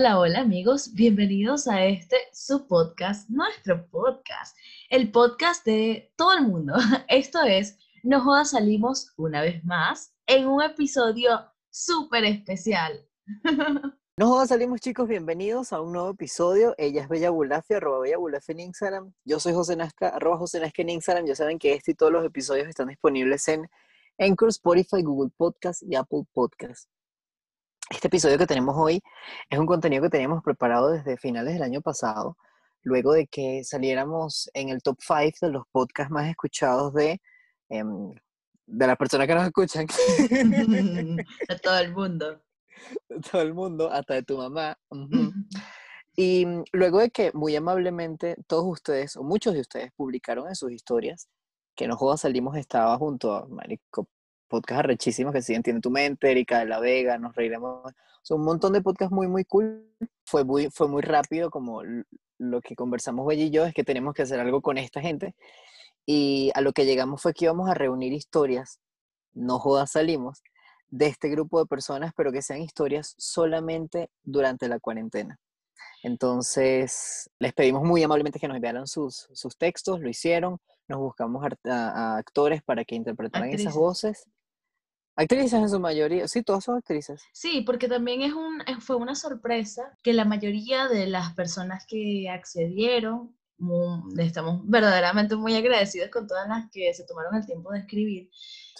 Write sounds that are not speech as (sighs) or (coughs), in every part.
Hola, hola, amigos, bienvenidos a este su podcast, nuestro podcast, el podcast de todo el mundo. (laughs) Esto es No Jodas Salimos una vez más en un episodio súper especial. (laughs) No jodas salimos chicos, bienvenidos a un nuevo episodio. Ella es Bella Bulafia, arroba Bella Bulafia en Instagram. Yo soy José Nazca, arroba José Nazca en Instagram. Ya saben que este y todos los episodios están disponibles en Anchor, Spotify, Google Podcast y Apple Podcast. Este episodio que tenemos hoy es un contenido que teníamos preparado desde finales del año pasado, luego de que saliéramos en el top 5 de los podcasts más escuchados de, em, de las personas que nos escuchan. (laughs) A todo el mundo. De todo el mundo, hasta de tu mamá. (laughs) Y luego de que muy amablemente todos ustedes, o muchos de ustedes, publicaron en sus historias que No Jodas Salimos estaba junto a Marico podcasts arrechísimos que siguen Tiene tu mente, Erika de la Vega, Nos Reiremos. Son un montón de podcasts muy, muy cool. Fue muy, fue muy rápido, como lo que conversamos Bella y yo, es que tenemos que hacer algo con esta gente. Y a lo que llegamos fue que íbamos a reunir historias, no jodas salimos, de este grupo de personas, pero que sean historias solamente durante la cuarentena. Entonces, les pedimos muy amablemente que nos enviaran sus, sus textos, lo hicieron, nos buscamos a, actores para que interpretaran esas voces Actrices en su mayoría, sí, todas son actrices. Sí, porque también es un, fue una sorpresa que la mayoría de las personas que accedieron, estamos verdaderamente muy agradecidos con todas las que se tomaron el tiempo de escribir,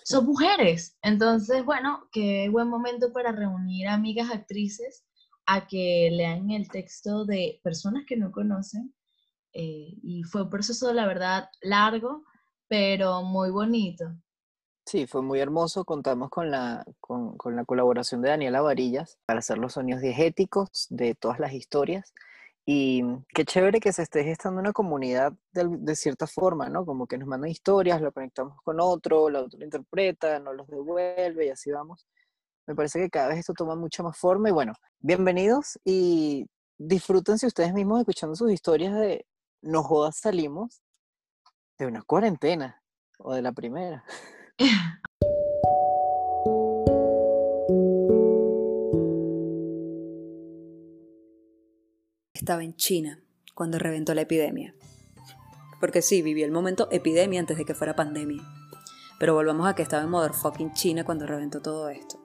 son mujeres. Entonces, bueno, qué buen momento para reunir amigas actrices a que lean el texto de personas que no conocen. Eh, y fue un proceso, la verdad, largo, pero muy bonito. Sí, fue muy hermoso. Contamos con la, con, la colaboración de Daniela Varillas para hacer los sonidos diegéticos de todas las historias. Y qué chévere que se esté gestando una comunidad de, cierta forma, ¿no? Como que nos mandan historias, lo conectamos con otro, la otro lo interpreta, nos los devuelve y así vamos. Me parece que cada vez esto toma mucha más forma y bueno, bienvenidos y disfrútense ustedes mismos escuchando sus historias de no jodas salimos de una cuarentena o de la primera. (laughs) (coughs) Estaba en China cuando reventó la epidemia. Porque sí, viví el momento epidemia antes de que fuera pandemia. Pero volvamos a que estaba en motherfucking China cuando reventó todo esto.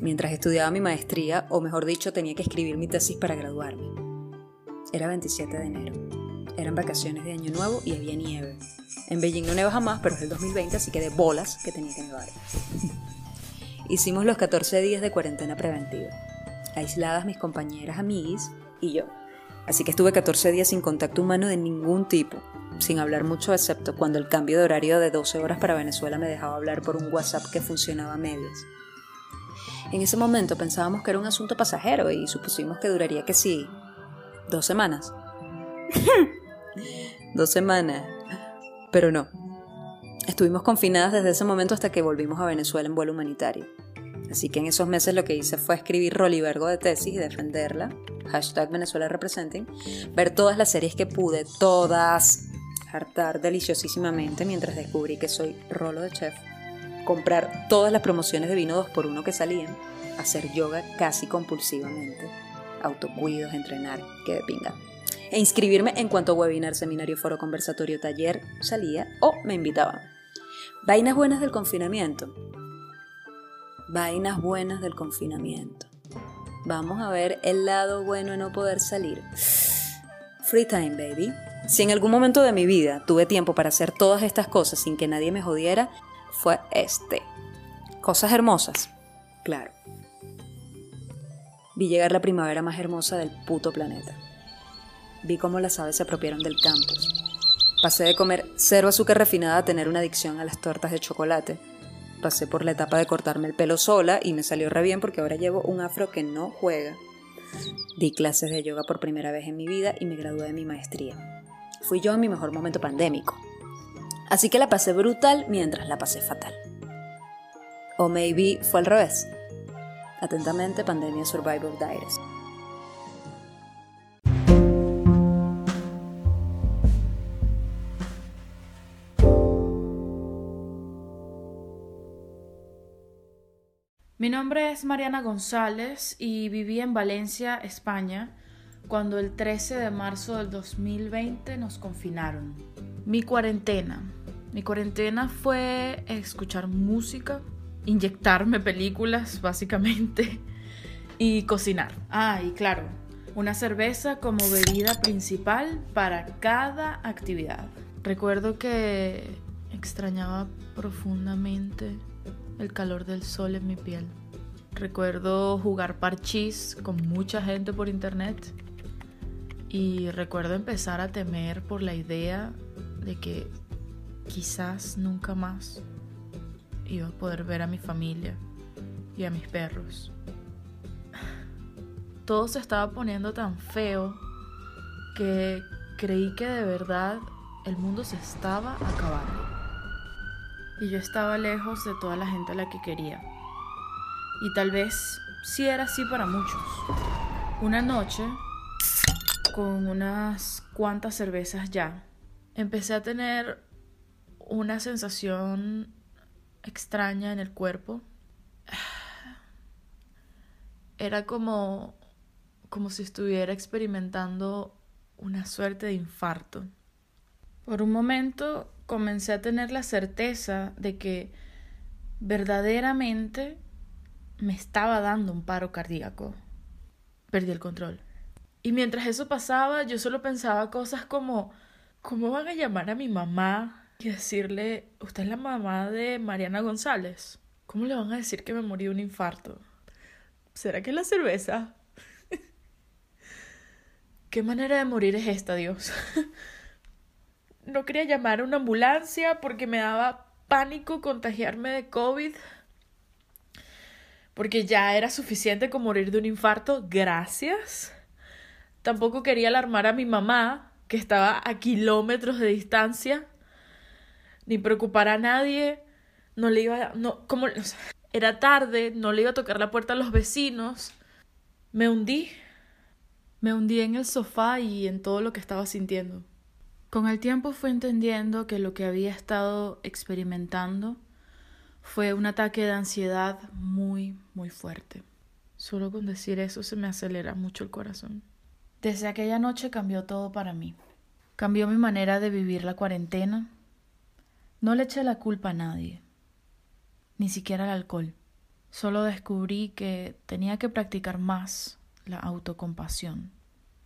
Mientras estudiaba mi maestría, o mejor dicho, tenía que escribir mi tesis para graduarme. Era 27 de enero. Eran vacaciones de Año Nuevo y había nieve. En Beijing no neva jamás, pero es el 2020, así que de bolas que tenía que nevar. (laughs) Hicimos los 14 días de cuarentena preventiva. Aisladas mis compañeras amiguis y yo. Así que estuve 14 días sin contacto humano de ningún tipo, sin hablar mucho excepto cuando el cambio de horario de 12 horas para Venezuela me dejaba hablar por un WhatsApp que funcionaba a medias. En ese momento pensábamos que era un asunto pasajero y supusimos que duraría que sí, dos semanas. (laughs) dos semanas. Pero no. Estuvimos confinadas desde ese momento hasta que volvimos a Venezuela en vuelo humanitario. Así que en esos meses lo que hice fue escribir rolivergo de tesis y defenderla. Hashtag Venezuela Representing. Ver todas las series que pude, todas. Hartar deliciosísimamente mientras descubrí que soy rolo de chef. Comprar todas las promociones de vino 2 por 1 que salían. Hacer yoga casi compulsivamente. Autocuidos, entrenar, que de pinga e inscribirme en cuanto webinar, seminario, foro, conversatorio, taller salía o me invitaban. Vainas buenas del confinamiento. Vainas buenas del confinamiento. Vamos a ver el lado bueno de no poder salir. Free time, baby. Si en algún momento de mi vida tuve tiempo para hacer todas estas cosas sin que nadie me jodiera, fue este. Cosas hermosas, claro. Vi llegar la primavera más hermosa del puto planeta vi cómo las aves se apropiaron del campus. Pasé de comer cero azúcar refinada a tener una adicción a las tortas de chocolate. Pasé por la etapa de cortarme el pelo sola y me salió re bien porque ahora llevo un afro que no juega. Di clases de yoga por primera vez en mi vida y me gradué de mi maestría. Fui yo en mi mejor momento pandémico. Así que la pasé brutal mientras la pasé fatal. O maybe fue al revés. Atentamente, Pandemia Survivor Diaries. Mi nombre es Mariana González y viví en Valencia, España, cuando el 13 de marzo del 2020 nos confinaron. Mi cuarentena. Mi cuarentena fue escuchar música, inyectarme películas, básicamente, y cocinar. Ah, y claro, una cerveza como bebida principal para cada actividad. Recuerdo que extrañaba profundamente el calor del sol en mi piel. Recuerdo jugar parchís con mucha gente por internet y recuerdo empezar a temer por la idea de que quizás nunca más iba a poder ver a mi familia y a mis perros. Todo se estaba poniendo tan feo que creí que de verdad el mundo se estaba acabando y yo estaba lejos de toda la gente a la que quería. Y tal vez sí era así para muchos. Una noche, con unas cuantas cervezas ya, empecé a tener una sensación extraña en el cuerpo. (sighs) Era como como si estuviera experimentando una suerte de infarto. Por un momento comencé a tener la certeza de que verdaderamente me estaba dando un paro cardíaco. Perdí el control. Y mientras eso pasaba, yo solo pensaba cosas como, ¿cómo van a llamar a mi mamá y decirle, usted es la mamá de Mariana González? ¿Cómo le van a decir que me morí de un infarto? ¿Será que es la cerveza? (laughs) ¿Qué manera de morir es esta, Dios? (laughs) no quería llamar a una ambulancia porque me daba pánico contagiarme de COVID. Porque ya era suficiente con morir de un infarto, gracias. Tampoco quería alarmar a mi mamá, que estaba a kilómetros de distancia, ni preocupar a nadie. No le iba, no, como, era tarde, no le iba a tocar la puerta a los vecinos. Me hundí. Me hundí en el sofá y en todo lo que estaba sintiendo. Con el tiempo fui entendiendo que lo que había estado experimentando fue un ataque de ansiedad muy, muy fuerte. Solo con decir eso se me acelera mucho el corazón. Desde aquella noche cambió todo para mí. Cambió mi manera de vivir la cuarentena. No le eché la culpa a nadie, ni siquiera al alcohol. Solo descubrí que tenía que practicar más la autocompasión.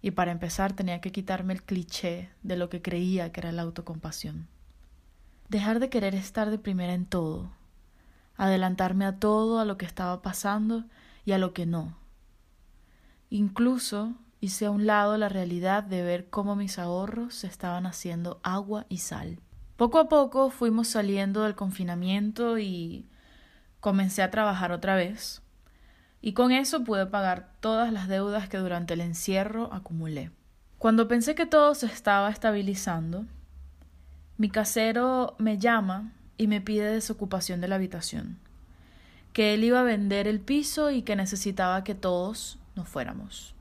Y para empezar tenía que quitarme el cliché de lo que creía que era la autocompasión. Dejar de querer estar de primera en todo. Adelantarme a todo, a lo que estaba pasando y a lo que no. Incluso hice a un lado la realidad de ver cómo mis ahorros se estaban haciendo agua y sal. Poco a poco fuimos saliendo del confinamiento y comencé a trabajar otra vez y con eso pude pagar todas las deudas que durante el encierro acumulé. Cuando pensé que todo se estaba estabilizando, mi casero me llama y me pide desocupación de la habitación, que él iba a vender el piso y que necesitaba que todos nos fuéramos.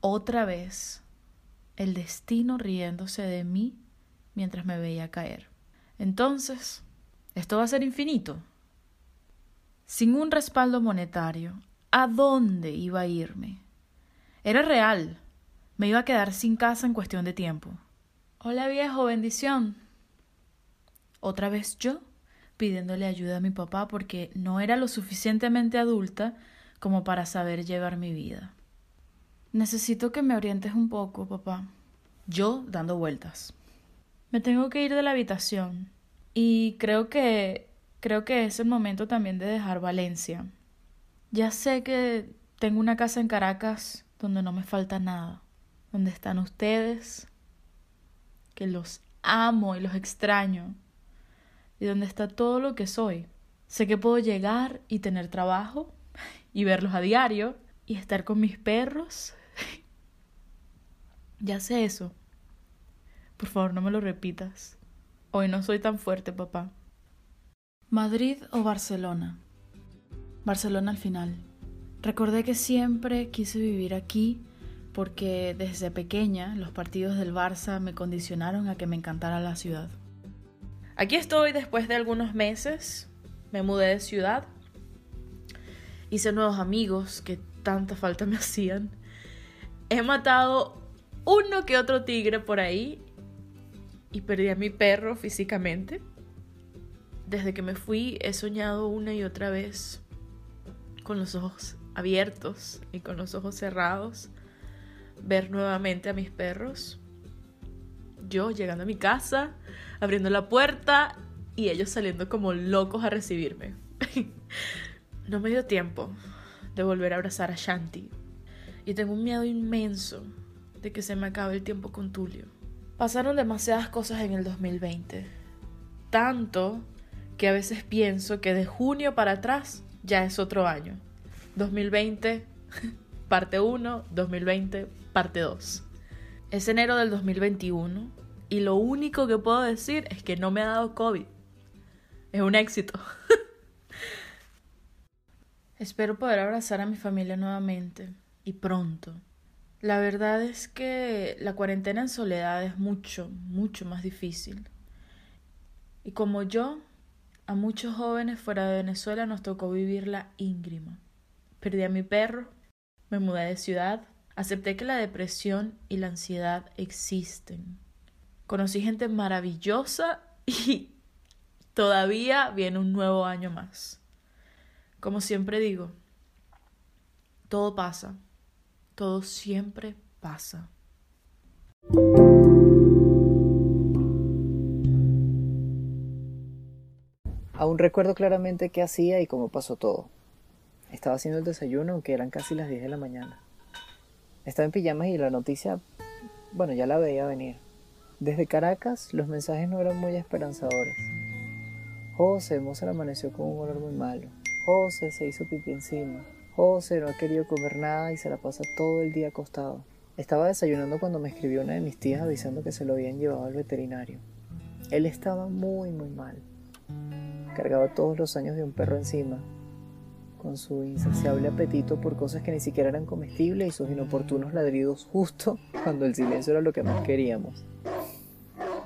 Otra vez, el destino riéndose de mí mientras me veía caer. Entonces, ¿esto va a ser infinito? Sin un respaldo monetario, ¿a dónde iba a irme? Era real. Me iba a quedar sin casa en cuestión de tiempo. Hola viejo, bendición. Otra vez yo, pidiéndole ayuda a mi papá porque no era lo suficientemente adulta como para saber llevar mi vida. Necesito que me orientes un poco, papá. Yo dando vueltas. Me tengo que ir de la habitación. Y creo que creo que es el momento también de dejar Valencia. Ya sé que tengo una casa en Caracas donde no me falta nada, donde están ustedes, que los amo y los extraño, y donde está todo lo que soy. Sé que puedo llegar y tener trabajo y verlos a diario y estar con mis perros. (laughs) ya sé eso. Por favor, no me lo repitas. Hoy no soy tan fuerte, papá. Madrid o Barcelona. Barcelona al final. Recordé que siempre quise vivir aquí porque desde pequeña los partidos del Barça me condicionaron a que me encantara la ciudad. Aquí estoy después de algunos meses me mudé de ciudad, hice nuevos amigos que tanta falta me (laughs) hacían. He matado uno que otro tigre por ahí y perdí a mi perro físicamente. Desde que me fui he soñado una y otra vez con los ojos abiertos y con los ojos cerrados ver nuevamente a mis perros. Yo llegando a mi casa, abriendo la puerta y ellos saliendo como locos a recibirme. (laughs) no me dio tiempo de volver a abrazar a Shanti. Y tengo un miedo inmenso de que se me acabe el tiempo con Tulio. Pasaron demasiadas cosas en el 2020. Tanto que a veces pienso que de junio para atrás ya es otro año. 2020, (laughs) parte 1, 2020, parte 2. Es enero del 2021 y lo único que puedo decir es que no me ha dado COVID. Es un éxito. (laughs) Espero poder abrazar a mi familia nuevamente y pronto. La verdad es que la cuarentena en soledad es mucho, mucho más difícil. Y como yo, a muchos jóvenes fuera de Venezuela nos tocó vivirla íngrima. Perdí a mi perro, me mudé de ciudad, acepté que la depresión y la ansiedad existen. Conocí gente maravillosa y (laughs) todavía viene un nuevo año más. Como siempre digo, todo pasa todo siempre pasa. Aún recuerdo claramente qué hacía y cómo pasó todo. Estaba haciendo el desayuno, aunque eran casi las 10 de la mañana. Estaba en pijamas y la noticia, bueno, ya la veía venir. Desde Caracas, los mensajes no eran muy esperanzadores. José, Mozart amaneció con un olor muy malo. José se hizo pipí encima. José no ha querido comer nada y se la pasa todo el día acostado. Estaba desayunando cuando me escribió una de mis tías avisando que se lo habían llevado al veterinario. Él estaba muy muy mal. Cargaba todos los años de un perro encima, con su insaciable apetito por cosas que ni siquiera eran comestibles y sus inoportunos ladridos justo cuando el silencio era lo que más queríamos.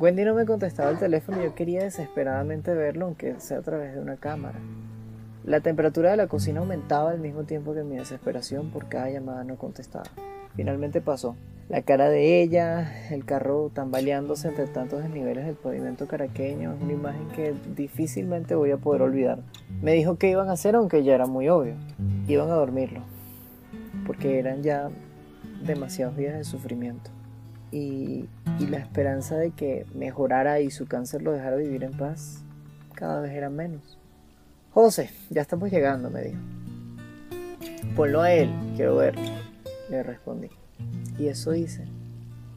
Wendy no me contestaba el teléfono y yo quería desesperadamente verlo, aunque sea a través de una cámara. La temperatura de la cocina aumentaba al mismo tiempo que mi desesperación por cada llamada no contestada. Finalmente pasó. La cara de ella, el carro tambaleándose entre tantos desniveles del pavimento caraqueño, es una imagen que difícilmente voy a poder olvidar. Me dijo que iban a hacer, aunque ya era muy obvio. Iban a dormirlo, porque eran ya demasiados días de sufrimiento. Y, y la esperanza de que mejorara y su cáncer lo dejara vivir en paz cada vez era menos. José, ya estamos llegando, me dijo. Ponlo a él, quiero verlo, le respondí. Y eso hice.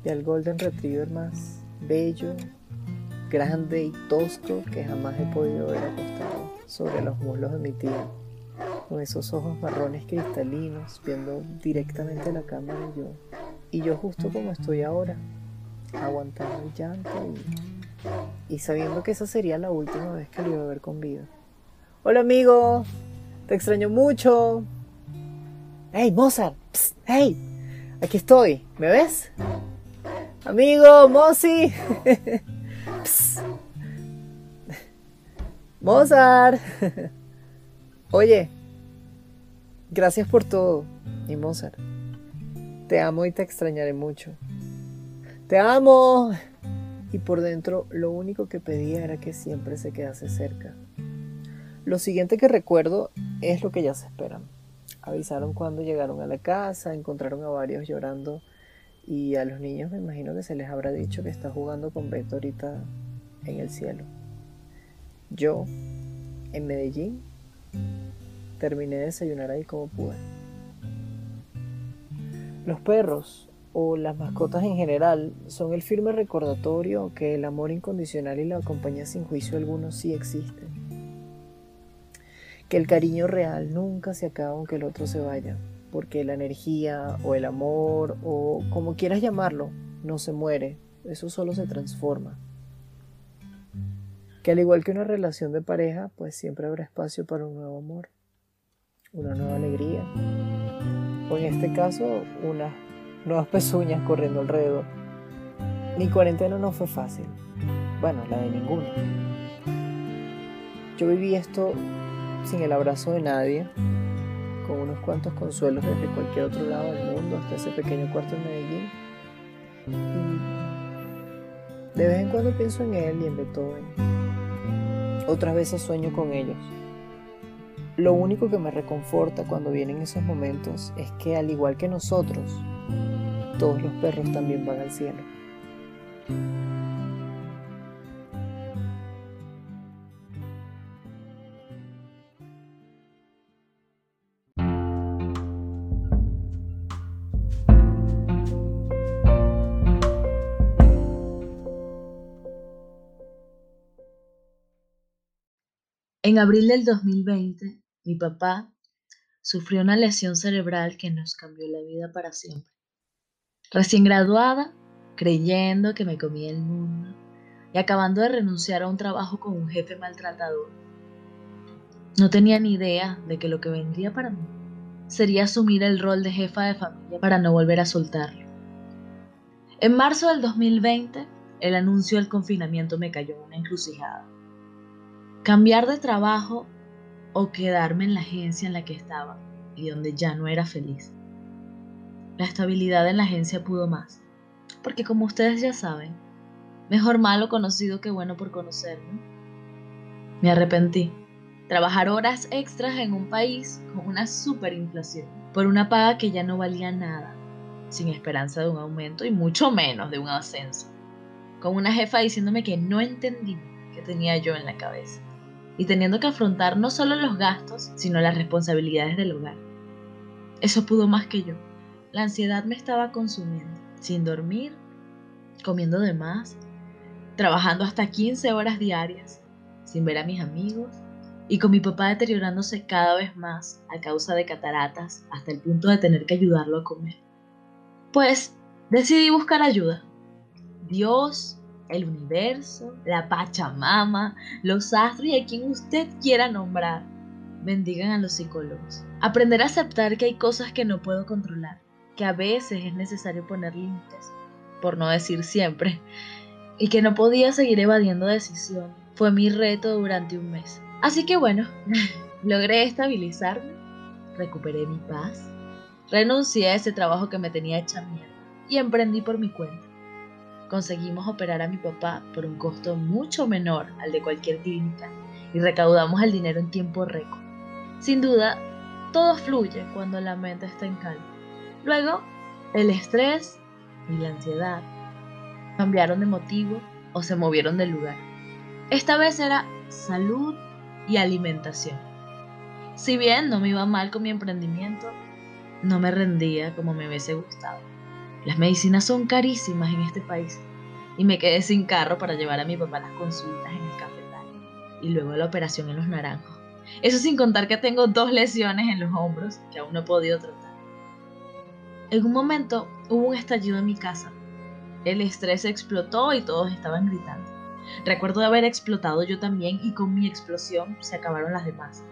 Y al Golden Retriever más bello, grande y tosco que jamás he podido ver acostado sobre los muslos de mi tía, con esos ojos marrones cristalinos, viendo directamente la cámara y yo. Y yo justo como estoy ahora, aguantando el llanto y, y sabiendo que esa sería la última vez que lo iba a ver con vida. Hola amigo, te extraño mucho. Hey Mozart, hey, aquí estoy, ¿me ves? Amigo, Mozi. (laughs) Mozart. (laughs) Oye, gracias por todo, mi Mozart. Te amo y te extrañaré mucho. Te amo. Y por dentro lo único que pedía era que siempre se quedase cerca. Lo siguiente que recuerdo es lo que ya se esperan. Avisaron cuando llegaron a la casa, encontraron a varios llorando y a los niños me imagino que se les habrá dicho que está jugando con Beto ahorita en el cielo. Yo, en Medellín, terminé de desayunar ahí como pude. Los perros o las mascotas en general son el firme recordatorio que el amor incondicional y la compañía sin juicio alguno sí existen que el cariño real nunca se acaba aunque el otro se vaya, porque la energía o el amor o como quieras llamarlo, no se muere, eso solo se transforma. Que al igual que una relación de pareja, pues siempre habrá espacio para un nuevo amor, una nueva alegría, o en este caso, unas nuevas pezuñas corriendo alrededor. Mi cuarentena no fue fácil, bueno, la de ninguno Yo viví esto sin el abrazo de nadie, con unos cuantos consuelos desde cualquier otro lado del mundo hasta ese pequeño cuarto en Medellín. De vez en cuando pienso en él y en Beethoven. Otras veces sueño con ellos. Lo único que me reconforta cuando vienen esos momentos es que al igual que nosotros, todos los perros también van al cielo. En abril del 2020, mi papá sufrió una lesión cerebral que nos cambió la vida para siempre. Recién graduada, creyendo que me comía el mundo y acabando de renunciar a un trabajo con un jefe maltratador. No tenía ni idea de que lo que vendría para mí sería asumir el rol de jefa de familia para no volver a soltarlo. En marzo del 2020, el anuncio del confinamiento me cayó en una encrucijada cambiar de trabajo o quedarme en la agencia en la que estaba y donde ya no era feliz. La estabilidad en la agencia pudo más, porque como ustedes ya saben, mejor malo conocido que bueno por conocerme. Me arrepentí. Trabajar horas extras en un país con una superinflación, por una paga que ya no valía nada, sin esperanza de un aumento y mucho menos de un ascenso, con una jefa diciéndome que no entendí qué tenía yo en la cabeza y teniendo que afrontar no solo los gastos, sino las responsabilidades del hogar. Eso pudo más que yo. La ansiedad me estaba consumiendo, sin dormir, comiendo de más, trabajando hasta 15 horas diarias, sin ver a mis amigos y con mi papá deteriorándose cada vez más a causa de cataratas hasta el punto de tener que ayudarlo a comer. Pues decidí buscar ayuda. Dios el universo, la Pachamama, los astros y a quien usted quiera nombrar. Bendigan a los psicólogos. Aprender a aceptar que hay cosas que no puedo controlar, que a veces es necesario poner límites, por no decir siempre, y que no podía seguir evadiendo decisiones. Fue mi reto durante un mes. Así que bueno, (laughs) logré estabilizarme, recuperé mi paz, renuncié a ese trabajo que me tenía hecha mierda y emprendí por mi cuenta conseguimos operar a mi papá por un costo mucho menor al de cualquier clínica y recaudamos el dinero en tiempo récord. Sin duda, todo fluye cuando la mente está en calma. Luego, el estrés y la ansiedad cambiaron de motivo o se movieron del lugar. Esta vez era salud y alimentación. Si bien no me iba mal con mi emprendimiento, no me rendía como me hubiese gustado. Las medicinas son carísimas en este país y me quedé sin carro para llevar a mi papá las consultas en el cafetal y luego la operación en los naranjos. Eso sin contar que tengo dos lesiones en los hombros que aún no he podido tratar. En un momento hubo un estallido en mi casa. El estrés explotó y todos estaban gritando. Recuerdo haber explotado yo también y con mi explosión se acabaron las demás.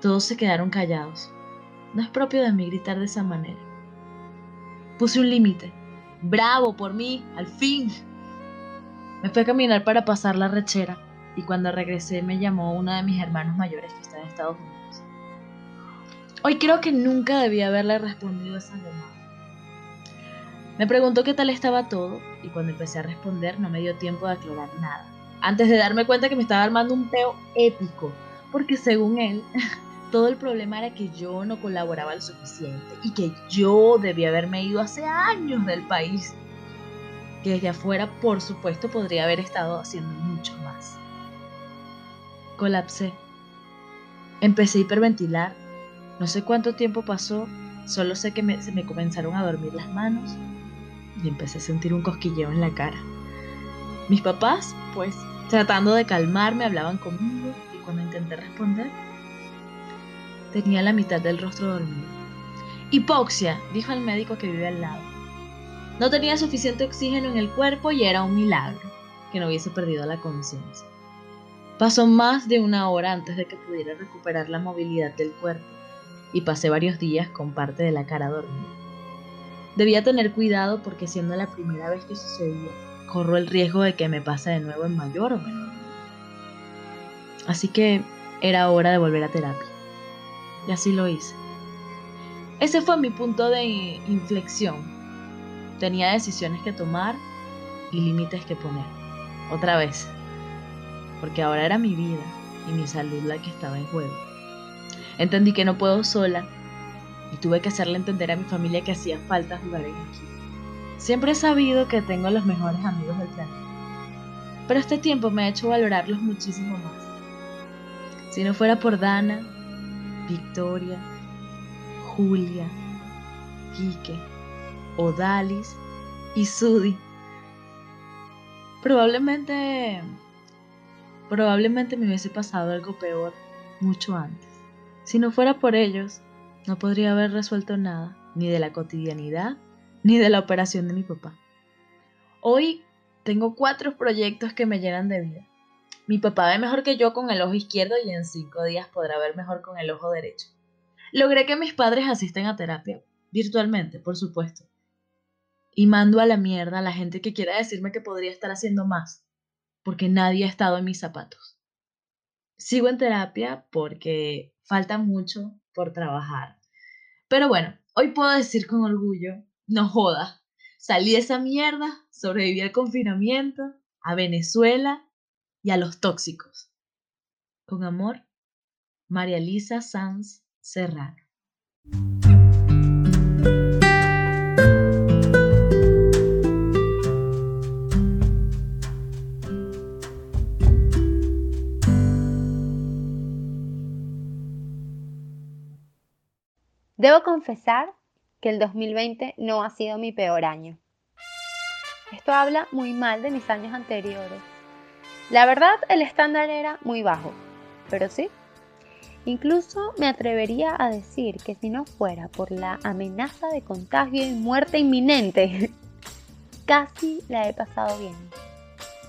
Todos se quedaron callados. No es propio de mí gritar de esa manera. Puse un límite. Bravo por mí, al fin. Me fui a caminar para pasar la rechera y cuando regresé me llamó uno de mis hermanos mayores que está en Estados Unidos. Hoy creo que nunca debía haberle respondido esa llamada. Me preguntó qué tal estaba todo y cuando empecé a responder no me dio tiempo de aclarar nada. Antes de darme cuenta que me estaba armando un peo épico, porque según él, (laughs) todo el problema era que yo no colaboraba lo suficiente y que yo debía haberme ido hace años del país. Que desde afuera, por supuesto, podría haber estado haciendo mucho más. Colapsé. Empecé a hiperventilar. No sé cuánto tiempo pasó, solo sé que se me comenzaron a dormir las manos y empecé a sentir un cosquilleo en la cara. Mis papás, pues, tratando de calmarme, hablaban conmigo y cuando intenté responder, Tenía la mitad del rostro dormido. Hipoxia, dijo el médico que vive al lado. No tenía suficiente oxígeno en el cuerpo y era un milagro que no hubiese perdido la conciencia. Pasó más de una hora antes de que pudiera recuperar la movilidad del cuerpo y pasé varios días con parte de la cara dormida. Debía tener cuidado porque siendo la primera vez que sucedía, corro el riesgo de que me pase de nuevo en mayor o menor. Así que era hora de volver a terapia. Y así lo hice. Ese fue mi punto de inflexión. Tenía decisiones que tomar y límites que poner. Otra vez. Porque ahora era mi vida y mi salud la que estaba en juego. Entendí que no puedo sola y tuve que hacerle entender a mi familia que hacía falta jugar en equipo. Siempre he sabido que tengo los mejores amigos del planeta, pero este tiempo me ha hecho valorarlos muchísimo más. Si no fuera por Dana, Victoria, Julia, Quique, Odalis y Sudi, probablemente, probablemente me hubiese pasado algo peor mucho antes. Si no fuera por ellos, no podría haber resuelto nada, ni de la cotidianidad, ni de la operación de mi papá. Hoy tengo cuatro proyectos que me llenan de vida. Mi papá ve mejor que yo con el ojo izquierdo y en cinco días podrá ver mejor con el ojo derecho. Logré que mis padres asisten a terapia, virtualmente, por supuesto. Y mando a la mierda a la gente que quiera decirme que podría estar haciendo más, porque nadie ha estado en mis zapatos. Sigo en terapia porque falta mucho por trabajar. Pero bueno, hoy puedo decir con orgullo, no joda, salí de esa mierda, sobreviví al confinamiento, a Venezuela y a los tóxicos. Con amor, María Lisa Sanz Serrano. Debo confesar que el 2020 no ha sido mi peor año. Esto habla muy mal de mis años anteriores. La verdad, el estándar era muy bajo, pero sí. Incluso me atrevería a decir que si no fuera por la amenaza de contagio y muerte inminente, (laughs) casi la he pasado bien.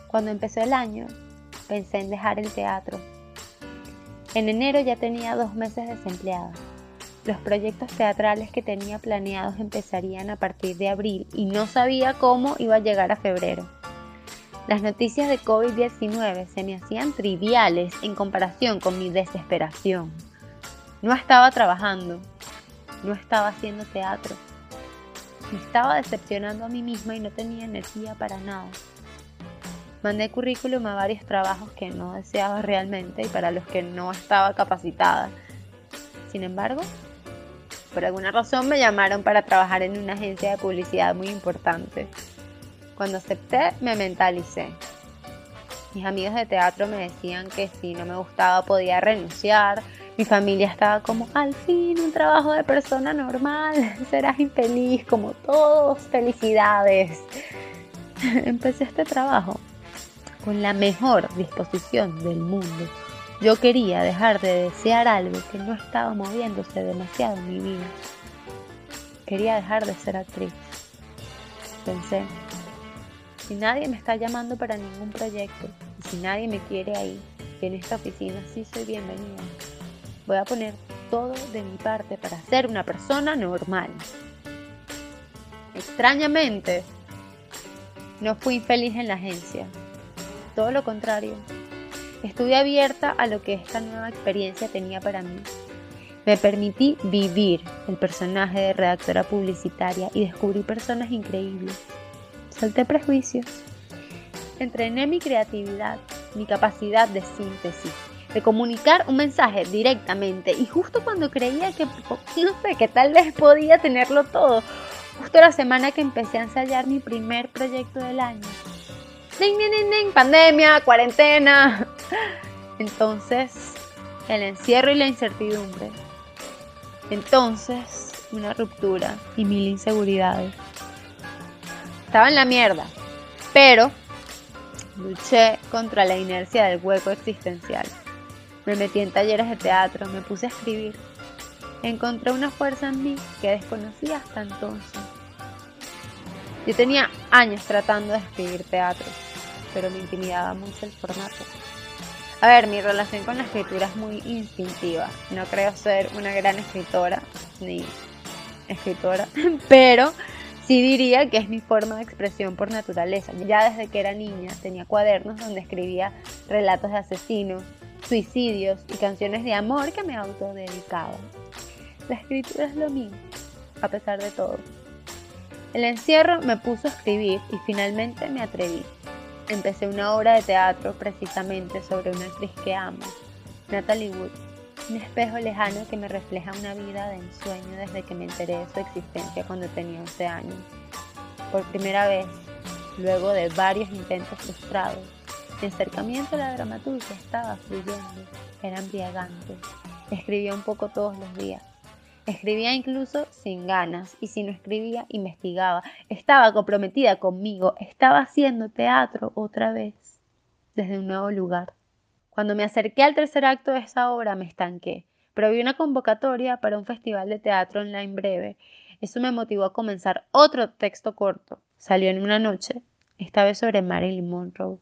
Cuando empezó el año, pensé en dejar el teatro. En enero ya tenía dos meses desempleada los proyectos teatrales que tenía planeados empezarían a partir de abril y no sabía cómo iba a llegar a febrero. Las noticias de COVID-19 se me hacían triviales en comparación con mi desesperación. No estaba trabajando, no estaba haciendo teatro. Me estaba decepcionando a mí misma y no tenía energía para nada. Mandé currículum a varios trabajos que no deseaba realmente y para los que no estaba capacitada. Sin embargo, por alguna razón me llamaron para trabajar en una agencia de publicidad muy importante. Cuando acepté, me mentalicé. Mis amigos de teatro me decían que si no me gustaba podía renunciar. Mi familia estaba como, al fin, un trabajo de persona normal. (laughs) Serás infeliz como todos. Felicidades. (laughs) Empecé este trabajo con la mejor disposición del mundo yo quería dejar de desear algo que no estaba moviéndose demasiado en mi vida. Quería dejar de ser actriz. Pensé, si nadie me está llamando para ningún proyecto y si nadie me quiere ahí, en esta oficina sí soy bienvenida. Voy a poner todo de mi parte para ser una persona normal. Extrañamente, no fui infeliz en la agencia. Todo lo contrario, Estuve abierta a lo que esta nueva experiencia tenía para mí. Me permití vivir el personaje de redactora publicitaria y descubrí personas increíbles. Salté prejuicios. Entrené mi creatividad, mi capacidad de síntesis, de comunicar un mensaje directamente y justo cuando creía que, (laughs) no sé, que tal vez podía tenerlo todo, justo la semana que empecé a ensayar mi primer proyecto del año, ding, ding, ding, pandemia, cuarentena. (laughs) Entonces, el encierro y la incertidumbre. Entonces, una ruptura y mil inseguridades. Estaba en la mierda, pero luché contra la inercia del hueco existencial. Me metí en talleres de teatro, me puse a escribir. Encontré una fuerza en mí que desconocía hasta entonces. Yo tenía años tratando de escribir teatro, pero me intimidaba mucho el formato. A ver, mi relación con la escritura es muy instintiva. No creo ser una gran escritora, ni escritora, (laughs) pero sí diría que es mi forma de expresión por naturaleza. Ya desde que era niña tenía cuadernos donde escribía relatos de asesinos, suicidios y canciones de amor que me autodedicaba. La escritura es lo mío, a pesar de todo. El encierro me puso a escribir y finalmente me atreví. Empecé una obra de teatro precisamente sobre una actriz que amo, Natalie Wood, un espejo lejano que me refleja una vida de ensueño desde que me enteré de su existencia cuando tenía 11 años. Por primera vez, luego de varios intentos frustrados, mi acercamiento a la dramaturgia estaba fluyendo, era embriagante. Escribía un poco todos los días Escribía incluso sin ganas y si no escribía, investigaba. Estaba comprometida conmigo, estaba haciendo teatro otra vez, desde un nuevo lugar. Cuando me acerqué al tercer acto de esa obra me estanqué, pero vi una convocatoria para un festival de teatro online breve. Eso me motivó a comenzar otro texto corto. Salió en una noche, esta vez sobre Marilyn Monroe.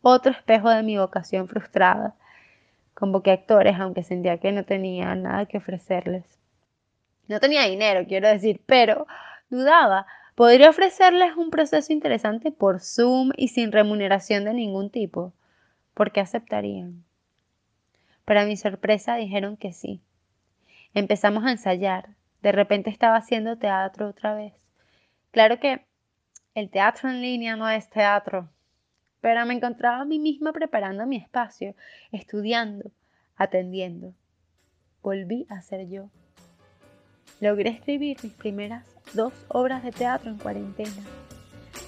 Otro espejo de mi vocación frustrada. Convoqué actores, aunque sentía que no tenía nada que ofrecerles. No tenía dinero, quiero decir, pero dudaba. Podría ofrecerles un proceso interesante por Zoom y sin remuneración de ningún tipo. ¿Por qué aceptarían? Para mi sorpresa dijeron que sí. Empezamos a ensayar. De repente estaba haciendo teatro otra vez. Claro que el teatro en línea no es teatro, pero me encontraba a mí misma preparando mi espacio, estudiando, atendiendo. Volví a ser yo. Logré escribir mis primeras dos obras de teatro en cuarentena.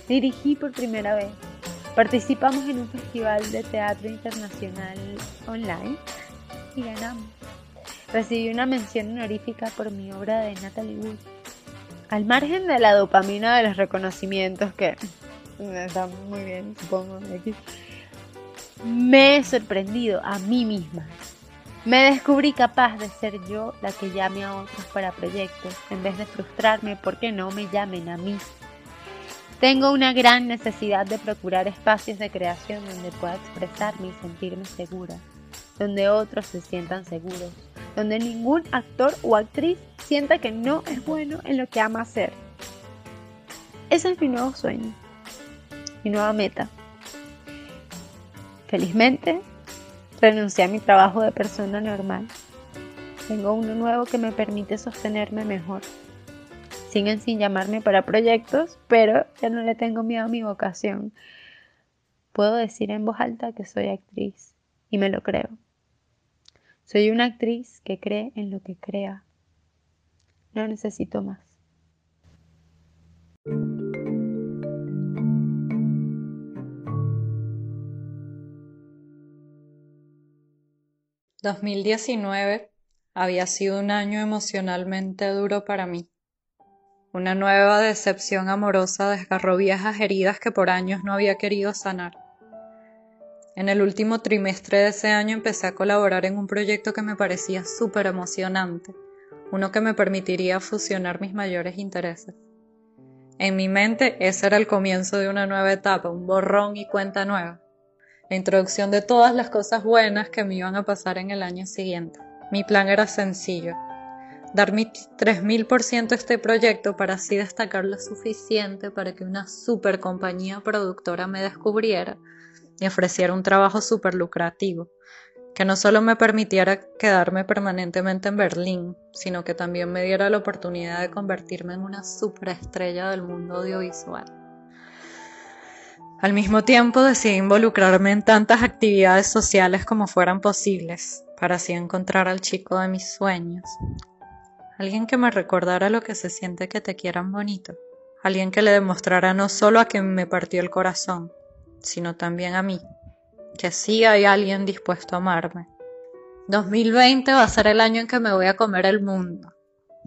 Dirigí por primera vez. Participamos en un festival de teatro internacional online y ganamos. Recibí una mención honorífica por mi obra de Natalie Wood. Al margen de la dopamina de los reconocimientos que está muy bien, supongo, me he sorprendido a mí misma me descubrí capaz de ser yo la que llame a otros para proyectos, en vez de frustrarme porque no me llamen a mí. Tengo una gran necesidad de procurar espacios de creación donde pueda expresarme y sentirme segura, donde otros se sientan seguros, donde ningún actor o actriz sienta que no es bueno en lo que ama hacer. Ese es mi nuevo sueño, mi nueva meta. Felizmente, Renuncié a mi trabajo de persona normal. Tengo uno nuevo que me permite sostenerme mejor. Siguen sin llamarme para proyectos, pero ya no le tengo miedo a mi vocación. Puedo decir en voz alta que soy actriz y me lo creo. Soy una actriz que cree en lo que crea. No necesito más. 2019 había sido un año emocionalmente duro para mí. Una nueva decepción amorosa desgarró viejas heridas que por años no había querido sanar. En el último trimestre de ese año empecé a colaborar en un proyecto que me parecía súper emocionante, uno que me permitiría fusionar mis mayores intereses. En mi mente ese era el comienzo de una nueva etapa, un borrón y cuenta nueva la introducción de todas las cosas buenas que me iban a pasar en el año siguiente. Mi plan era sencillo, dar mi 3000% a este proyecto para así destacar lo suficiente para que una super compañía productora me descubriera y ofreciera un trabajo súper lucrativo, que no solo me permitiera quedarme permanentemente en Berlín, sino que también me diera la oportunidad de convertirme en una superestrella del mundo audiovisual. Al mismo tiempo decidí involucrarme en tantas actividades sociales como fueran posibles, para así encontrar al chico de mis sueños. Alguien que me recordara lo que se siente que te quieran bonito. Alguien que le demostrara no solo a quien me partió el corazón, sino también a mí, que sí hay alguien dispuesto a amarme. 2020 va a ser el año en que me voy a comer el mundo,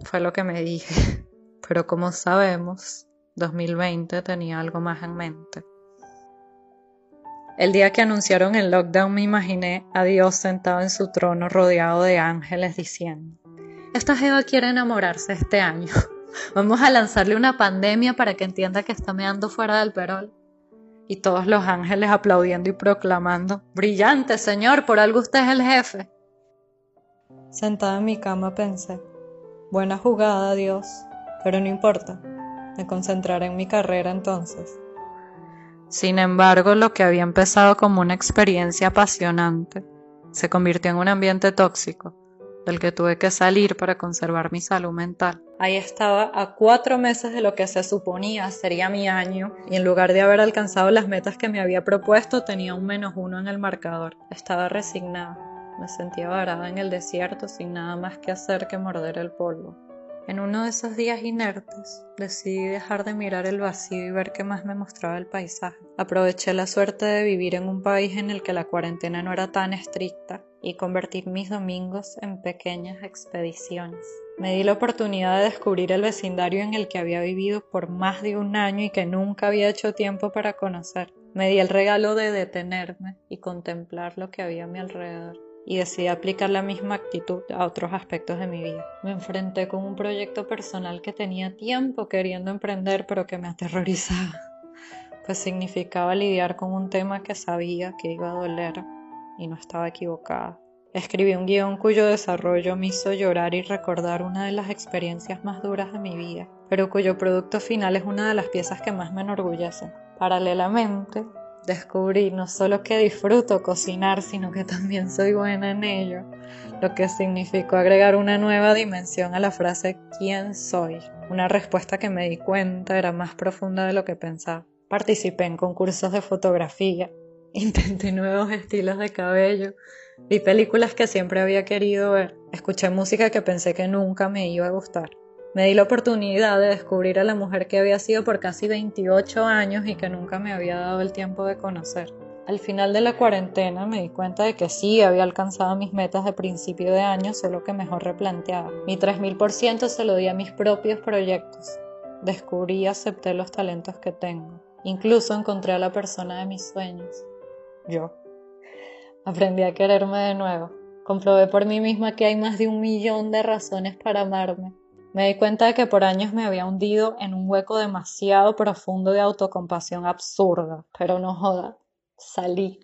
fue lo que me dije. (laughs) Pero como sabemos, 2020 tenía algo más en mente. El día que anunciaron el lockdown me imaginé a Dios sentado en su trono rodeado de ángeles diciendo, esta Jeva quiere enamorarse este año. (laughs) Vamos a lanzarle una pandemia para que entienda que está meando fuera del perol. Y todos los ángeles aplaudiendo y proclamando, brillante señor, por algo usted es el jefe. Sentada en mi cama pensé, buena jugada Dios, pero no importa, me concentraré en mi carrera entonces. Sin embargo, lo que había empezado como una experiencia apasionante se convirtió en un ambiente tóxico, del que tuve que salir para conservar mi salud mental. Ahí estaba a cuatro meses de lo que se suponía sería mi año, y en lugar de haber alcanzado las metas que me había propuesto, tenía un menos uno en el marcador. Estaba resignada, me sentía varada en el desierto sin nada más que hacer que morder el polvo. En uno de esos días inertes, decidí dejar de mirar el vacío y ver qué más me mostraba el paisaje. Aproveché la suerte de vivir en un país en el que la cuarentena no era tan estricta y convertir mis domingos en pequeñas expediciones. Me di la oportunidad de descubrir el vecindario en el que había vivido por más de un año y que nunca había hecho tiempo para conocer. Me di el regalo de detenerme y contemplar lo que había a mi alrededor y decidí aplicar la misma actitud a otros aspectos de mi vida. Me enfrenté con un proyecto personal que tenía tiempo queriendo emprender pero que me aterrorizaba, pues significaba lidiar con un tema que sabía que iba a doler y no estaba equivocada. Escribí un guion cuyo desarrollo me hizo llorar y recordar una de las experiencias más duras de mi vida, pero cuyo producto final es una de las piezas que más me enorgullecen. Paralelamente, descubrí no solo que disfruto cocinar, sino que también soy buena en ello, lo que significó agregar una nueva dimensión a la frase ¿quién soy? Una respuesta que me di cuenta era más profunda de lo que pensaba. Participé en concursos de fotografía, (laughs) intenté nuevos estilos de cabello, vi películas que siempre había querido ver, escuché música que pensé que nunca me iba a gustar. Me di la oportunidad de descubrir a la mujer que había sido por casi 28 años y que nunca me había dado el tiempo de conocer. Al final de la cuarentena me di cuenta de que sí había alcanzado mis metas de principio de año, solo que mejor replanteada. Mi 3000% se lo di a mis propios proyectos. Descubrí y acepté los talentos que tengo. Incluso encontré a la persona de mis sueños. Yo. Aprendí a quererme de nuevo. Comprobé por mí misma que hay más de un millón de razones para amarme me di cuenta de que por años me había hundido en un hueco demasiado profundo de autocompasión absurda, pero no joda, salí.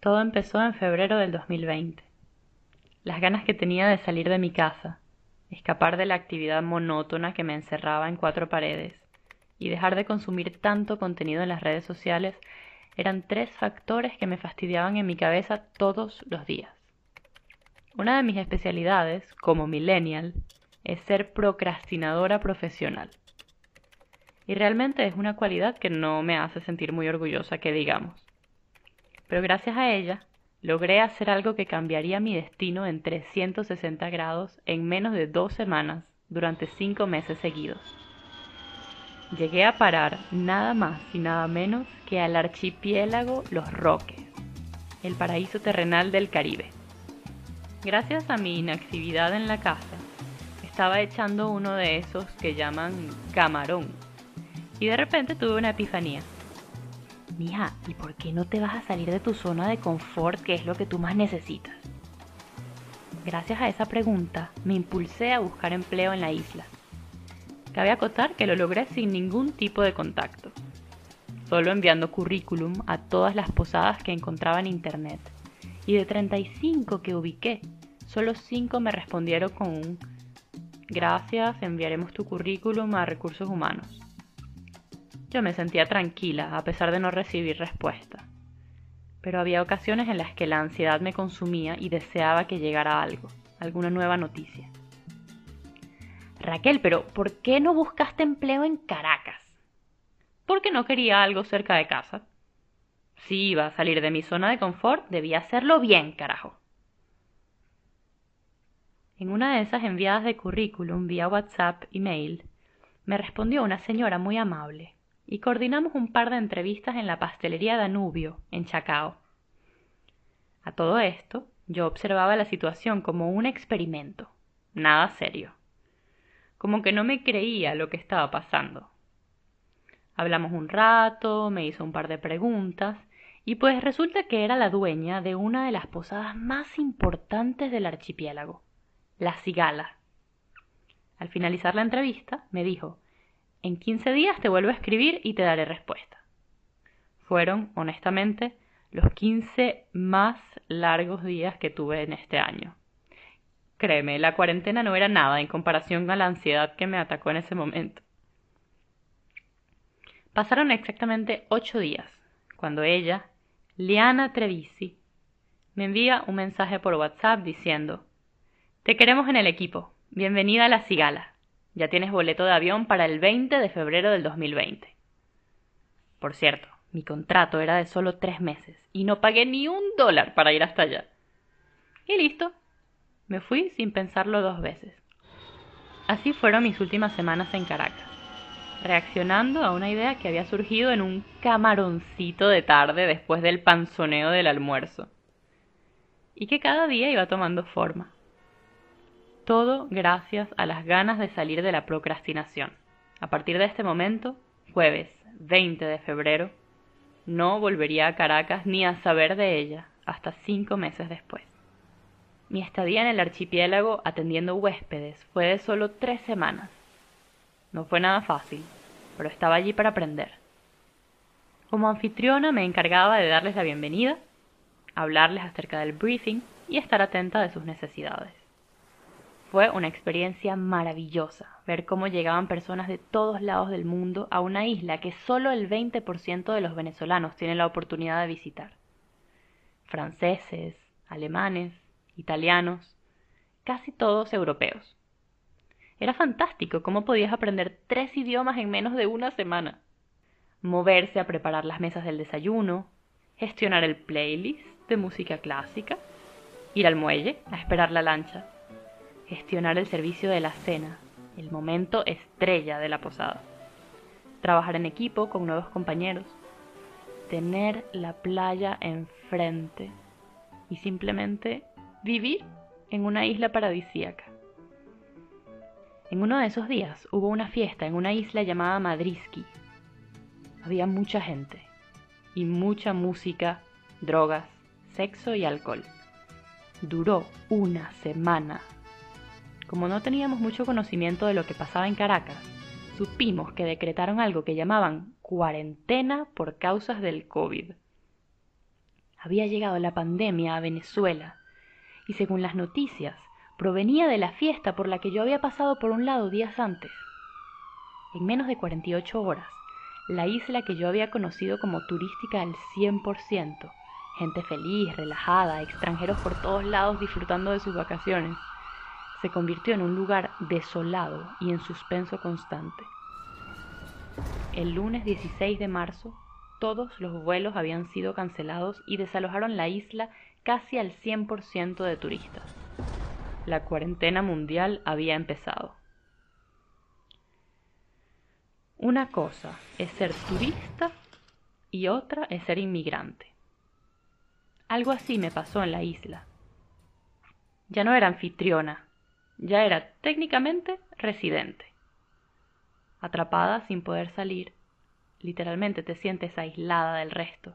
Todo empezó en febrero del 2020. Las ganas que tenía de salir de mi casa, escapar de la actividad monótona que me encerraba en cuatro paredes y dejar de consumir tanto contenido en las redes sociales eran tres factores que me fastidiaban en mi cabeza todos los días. Una de mis especialidades, como millennial, es ser procrastinadora profesional. Y realmente es una cualidad que no me hace sentir muy orgullosa, que digamos. Pero gracias a ella, logré hacer algo que cambiaría mi destino en 360 grados en menos de dos semanas durante cinco meses seguidos llegué a parar nada más y nada menos que al archipiélago Los Roques, el paraíso terrenal del Caribe. Gracias a mi inactividad en la casa, estaba echando uno de esos que llaman camarón. Y de repente tuve una epifanía. Mija, ¿y por qué no te vas a salir de tu zona de confort, que es lo que tú más necesitas? Gracias a esa pregunta, me impulsé a buscar empleo en la isla Cabe acotar que lo logré sin ningún tipo de contacto, solo enviando currículum a todas las posadas que encontraba en internet. Y de 35 que ubiqué, solo 5 me respondieron con un gracias, enviaremos tu currículum a recursos humanos. Yo me sentía tranquila a pesar de no recibir respuesta, pero había ocasiones en las que la ansiedad me consumía y deseaba que llegara algo, alguna nueva noticia. Raquel, pero ¿por qué no buscaste empleo en Caracas? Porque no quería algo cerca de casa. Si iba a salir de mi zona de confort, debía hacerlo bien, carajo. En una de esas enviadas de currículum vía WhatsApp y mail, me respondió una señora muy amable y coordinamos un par de entrevistas en la pastelería Danubio, en Chacao. A todo esto, yo observaba la situación como un experimento, nada serio como que no me creía lo que estaba pasando. Hablamos un rato, me hizo un par de preguntas, y pues resulta que era la dueña de una de las posadas más importantes del archipiélago, la Cigala. Al finalizar la entrevista, me dijo, en 15 días te vuelvo a escribir y te daré respuesta. Fueron, honestamente, los 15 más largos días que tuve en este año. Créeme, la cuarentena no era nada en comparación a la ansiedad que me atacó en ese momento. Pasaron exactamente ocho días, cuando ella, Liana Trevisi, me envía un mensaje por WhatsApp diciendo, Te queremos en el equipo, bienvenida a la Cigala, ya tienes boleto de avión para el 20 de febrero del 2020. Por cierto, mi contrato era de solo tres meses y no pagué ni un dólar para ir hasta allá. Y listo, me fui sin pensarlo dos veces. Así fueron mis últimas semanas en Caracas, reaccionando a una idea que había surgido en un camaroncito de tarde después del panzoneo del almuerzo, y que cada día iba tomando forma. Todo gracias a las ganas de salir de la procrastinación. A partir de este momento, jueves 20 de febrero, no volvería a Caracas ni a saber de ella hasta cinco meses después. Mi estadía en el archipiélago atendiendo huéspedes fue de solo tres semanas. No fue nada fácil, pero estaba allí para aprender. Como anfitriona me encargaba de darles la bienvenida, hablarles acerca del briefing y estar atenta de sus necesidades. Fue una experiencia maravillosa ver cómo llegaban personas de todos lados del mundo a una isla que solo el 20% de los venezolanos tienen la oportunidad de visitar. Franceses, alemanes, italianos, casi todos europeos. Era fantástico cómo podías aprender tres idiomas en menos de una semana. Moverse a preparar las mesas del desayuno, gestionar el playlist de música clásica, ir al muelle a esperar la lancha, gestionar el servicio de la cena, el momento estrella de la posada, trabajar en equipo con nuevos compañeros, tener la playa enfrente y simplemente vivir en una isla paradisíaca. En uno de esos días hubo una fiesta en una isla llamada Madriski. Había mucha gente y mucha música, drogas, sexo y alcohol. Duró una semana como no teníamos mucho conocimiento de lo que pasaba en Caracas, supimos que decretaron algo que llamaban cuarentena por causas del COVID. Había llegado la pandemia a Venezuela y según las noticias provenía de la fiesta por la que yo había pasado por un lado días antes. En menos de 48 horas, la isla que yo había conocido como turística al 100%, gente feliz, relajada, extranjeros por todos lados disfrutando de sus vacaciones, se convirtió en un lugar desolado y en suspenso constante. El lunes 16 de marzo, todos los vuelos habían sido cancelados y desalojaron la isla casi al 100% de turistas. La cuarentena mundial había empezado. Una cosa es ser turista y otra es ser inmigrante. Algo así me pasó en la isla. Ya no era anfitriona, ya era técnicamente residente. Atrapada sin poder salir, literalmente te sientes aislada del resto,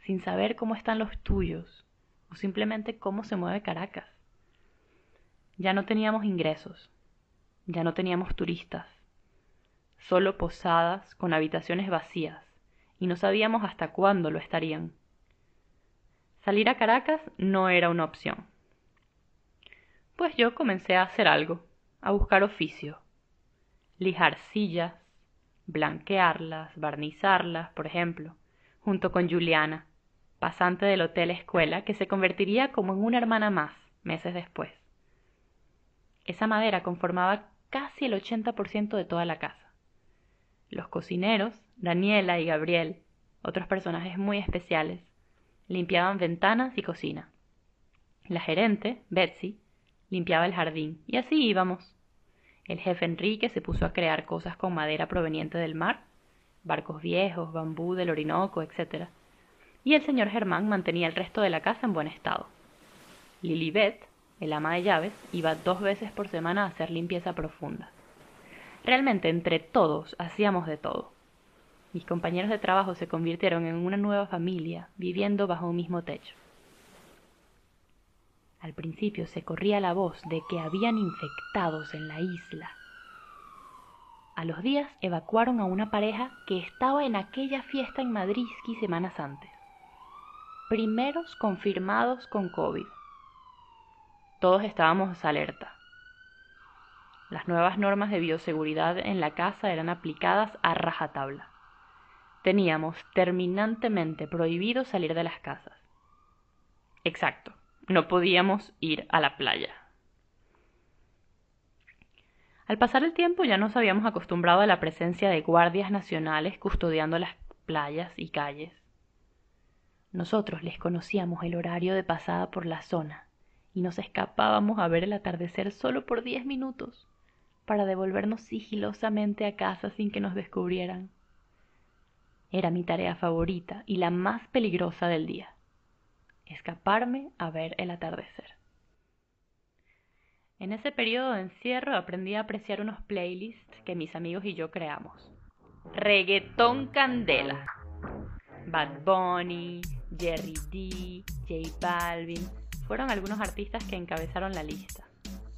sin saber cómo están los tuyos o simplemente cómo se mueve Caracas. Ya no teníamos ingresos, ya no teníamos turistas, solo posadas con habitaciones vacías y no sabíamos hasta cuándo lo estarían. Salir a Caracas no era una opción. Pues yo comencé a hacer algo, a buscar oficio. Lijar sillas, blanquearlas, barnizarlas, por ejemplo, junto con Juliana, pasante del hotel escuela, que se convertiría como en una hermana más meses después. Esa madera conformaba casi el 80% de toda la casa. Los cocineros, Daniela y Gabriel, otros personajes muy especiales, limpiaban ventanas y cocina. La gerente, Betsy, limpiaba el jardín, y así íbamos. El jefe Enrique se puso a crear cosas con madera proveniente del mar, barcos viejos, bambú del Orinoco, etc. Y el señor Germán mantenía el resto de la casa en buen estado. Lilibet, el ama de llaves, iba dos veces por semana a hacer limpieza profunda. Realmente entre todos hacíamos de todo. Mis compañeros de trabajo se convirtieron en una nueva familia, viviendo bajo un mismo techo. Al principio se corría la voz de que habían infectados en la isla. A los días evacuaron a una pareja que estaba en aquella fiesta en Madrid semanas antes. Primeros confirmados con COVID. Todos estábamos alerta. Las nuevas normas de bioseguridad en la casa eran aplicadas a rajatabla. teníamos terminantemente prohibido salir de las casas. Exacto, no podíamos ir a la playa. Al pasar el tiempo ya nos habíamos acostumbrado a la presencia de guardias nacionales custodiando las playas y calles. Nosotros les conocíamos el horario de pasada por la zona y nos escapábamos a ver el atardecer solo por diez minutos para devolvernos sigilosamente a casa sin que nos descubrieran. Era mi tarea favorita y la más peligrosa del día. Escaparme a ver el atardecer. En ese periodo de encierro aprendí a apreciar unos playlists que mis amigos y yo creamos. Reggaetón Candela. Bad Bunny, Jerry D, J Balvin, fueron algunos artistas que encabezaron la lista.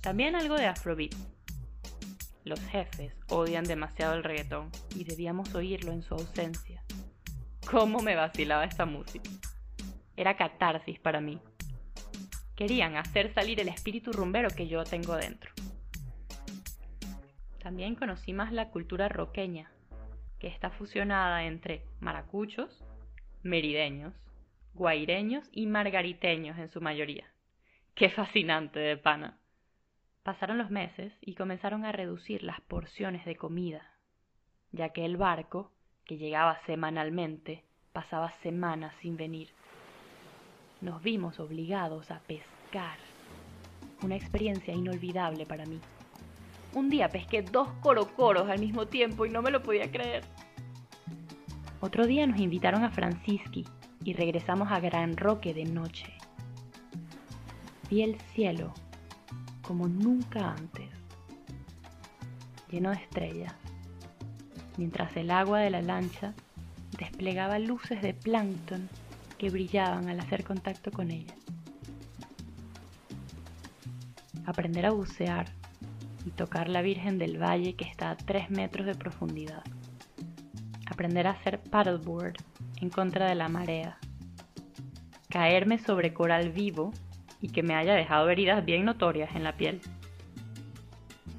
También algo de Afrobeat. Los jefes odian demasiado el reggaetón y debíamos oírlo en su ausencia. ¿Cómo me vacilaba esta música? Era catarsis para mí. Querían hacer salir el espíritu rumbero que yo tengo dentro. También conocí más la cultura roqueña, que está fusionada entre maracuchos, merideños, guaireños y margariteños en su mayoría. ¡Qué fascinante de pana! Pasaron los meses y comenzaron a reducir las porciones de comida, ya que el barco, que llegaba semanalmente, pasaba semanas sin venir. Nos vimos obligados a pescar, una experiencia inolvidable para mí. Un día pesqué dos corocoros al mismo tiempo y no me lo podía creer. Otro día nos invitaron a Francisqui y regresamos a Gran Roque de noche. Vi el cielo como nunca antes, lleno de estrellas, mientras el agua de la lancha desplegaba luces de plancton que brillaban al hacer contacto con ella. Aprender a bucear y tocar la Virgen del Valle que está a 3 metros de profundidad. Aprender a hacer paddleboard en contra de la marea. Caerme sobre coral vivo y que me haya dejado heridas bien notorias en la piel.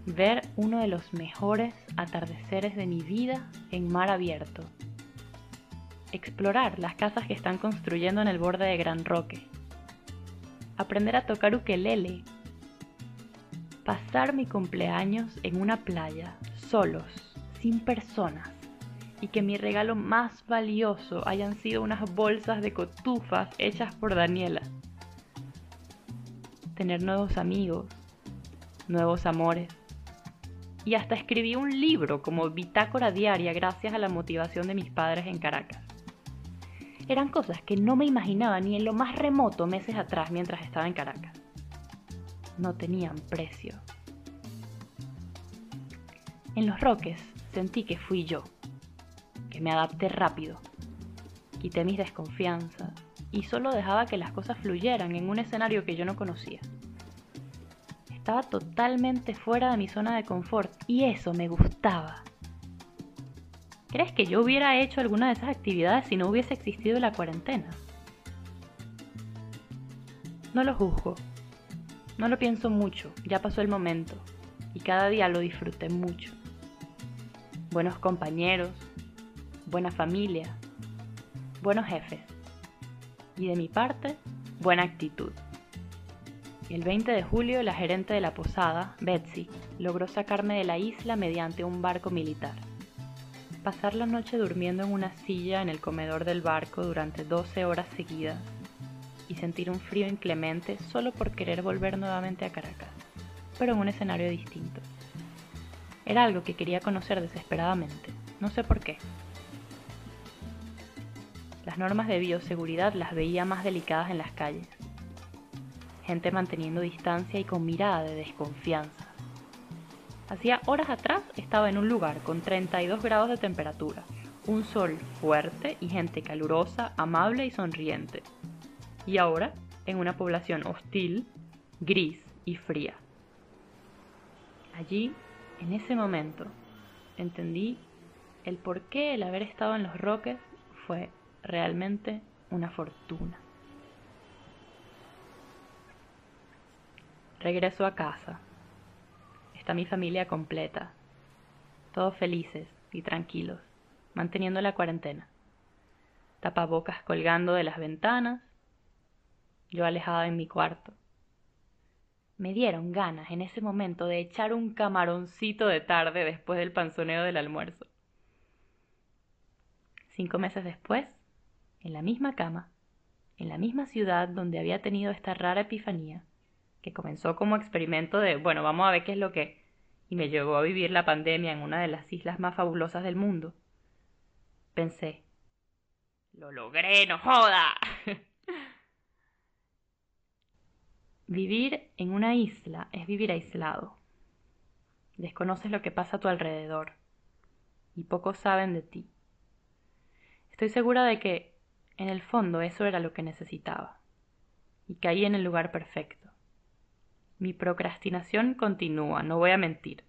Ver uno de los mejores atardeceres de mi vida en mar abierto. Explorar las casas que están construyendo en el borde de Gran Roque. Aprender a tocar ukelele. Pasar mi cumpleaños en una playa, solos, sin personas y que mi regalo más valioso hayan sido unas bolsas de cotufas hechas por Daniela. Tener nuevos amigos, nuevos amores. Y hasta escribí un libro como bitácora diaria gracias a la motivación de mis padres en Caracas. Eran cosas que no me imaginaba ni en lo más remoto meses atrás mientras estaba en Caracas. No tenían precio. En los Roques sentí que fui yo me adapté rápido. Quité mis desconfianzas y solo dejaba que las cosas fluyeran en un escenario que yo no conocía. Estaba totalmente fuera de mi zona de confort y eso me gustaba. ¿Crees que yo hubiera hecho alguna de esas actividades si no hubiese existido la cuarentena? No lo juzgo, no lo pienso mucho, ya pasó el momento y cada día lo disfruté mucho. Buenos compañeros, buena familia, buenos jefes y de mi parte, buena actitud. El 20 de julio, la gerente de la posada, Betsy, logró sacarme de la isla mediante un barco militar. Pasar la noche durmiendo en una silla en el comedor del barco durante 12 horas seguidas y sentir un frío inclemente solo por querer volver nuevamente a Caracas, pero en un escenario distinto. Era algo que quería conocer desesperadamente, no sé por qué. Las normas de bioseguridad las veía más delicadas en las calles. Gente manteniendo distancia y con mirada de desconfianza. Hacía horas atrás estaba en un lugar con 32 grados de temperatura, un sol fuerte y gente calurosa, amable y sonriente. Y ahora en una población hostil, gris y fría. Allí, en ese momento, entendí el por qué el haber estado en los roques fue realmente una fortuna. Regreso a casa. Está mi familia completa. Todos felices y tranquilos, manteniendo la cuarentena. tapabocas colgando de las ventanas, yo alejada en mi cuarto. Me dieron ganas en ese momento de echar un camaroncito de tarde después del panzoneo del almuerzo. Cinco meses después, en la misma cama, en la misma ciudad donde había tenido esta rara epifanía, que comenzó como experimento de, bueno, vamos a ver qué es lo que, y me llevó a vivir la pandemia en una de las islas más fabulosas del mundo. Pensé, lo logré, no joda. (laughs) vivir en una isla es vivir aislado. Desconoces lo que pasa a tu alrededor y pocos saben de ti. Estoy segura de que, en el fondo, eso era lo que necesitaba. Y caí en el lugar perfecto. Mi procrastinación continúa, no voy a mentir,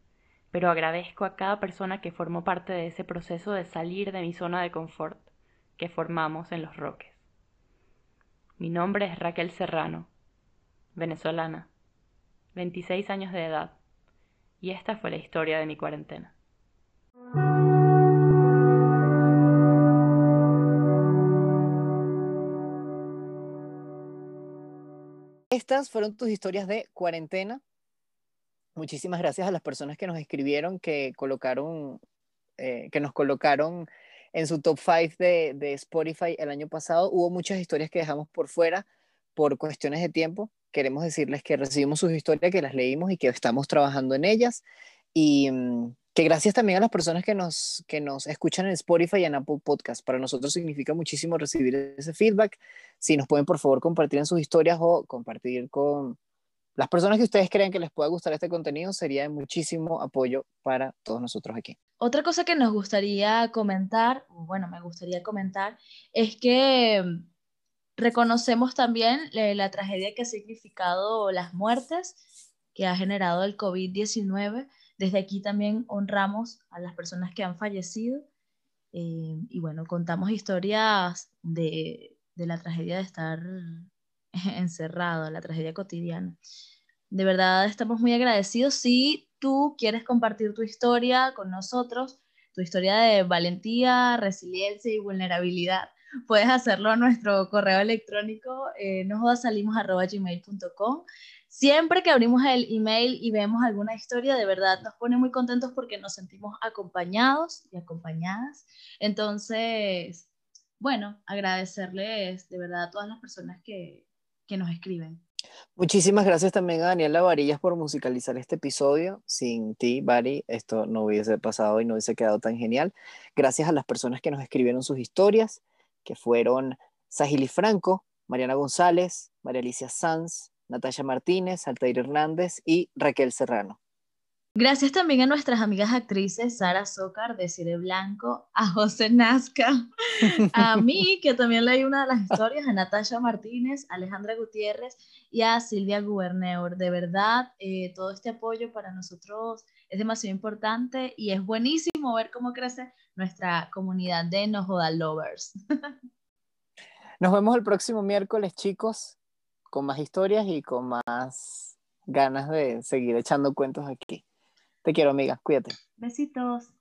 pero agradezco a cada persona que formó parte de ese proceso de salir de mi zona de confort que formamos en Los Roques. Mi nombre es Raquel Serrano, venezolana, 26 años de edad, y esta fue la historia de mi cuarentena. Estas fueron tus historias de cuarentena. Muchísimas gracias a las personas que nos escribieron, que colocaron, eh, que nos colocaron en su top 5 de, de Spotify el año pasado. Hubo muchas historias que dejamos por fuera por cuestiones de tiempo. Queremos decirles que recibimos sus historias, que las leímos y que estamos trabajando en ellas. Y mm, que gracias también a las personas que nos, que nos escuchan en Spotify y en Apple Podcast. Para nosotros significa muchísimo recibir ese feedback. Si nos pueden, por favor, compartir en sus historias o compartir con las personas que ustedes creen que les pueda gustar este contenido, sería de muchísimo apoyo para todos nosotros aquí. Otra cosa que nos gustaría comentar, bueno, me gustaría comentar, es que reconocemos también eh, la tragedia que ha significado las muertes que ha generado el COVID-19. Desde aquí también honramos a las personas que han fallecido eh, y bueno, contamos historias de, la tragedia de estar (laughs) encerrado, la tragedia cotidiana. De verdad estamos muy agradecidos. Si tú quieres compartir tu historia con nosotros, tu historia de valentía, resiliencia y vulnerabilidad, puedes hacerlo a nuestro correo electrónico eh. Siempre que abrimos el email y vemos alguna historia, de verdad nos pone muy contentos porque nos sentimos acompañados y acompañadas. Entonces, bueno, agradecerles de verdad a todas las personas que, que nos escriben. Muchísimas gracias también a Daniela Varillas por musicalizar este episodio. Sin ti, Bari, esto no hubiese pasado y no hubiese quedado tan genial. Gracias a las personas que nos escribieron sus historias, que fueron Sahili Franco, Mariana González, María Alicia Sanz, Natalia Martínez, Altair Hernández y Raquel Serrano. Gracias también a nuestras amigas actrices Sara Zócar, Desire Blanco, a José Nazca, a (laughs) mí, que también leí una de las historias, a Natasha Martínez, a Alejandra Gutiérrez y a Silvia Guberneur. De verdad, eh, todo este apoyo para nosotros es demasiado importante y es buenísimo ver cómo crece nuestra comunidad de No Joda Lovers. (laughs) Nos vemos el próximo miércoles, chicos, con más historias y con más ganas de seguir echando cuentos aquí. Te quiero, amiga. Cuídate. Besitos.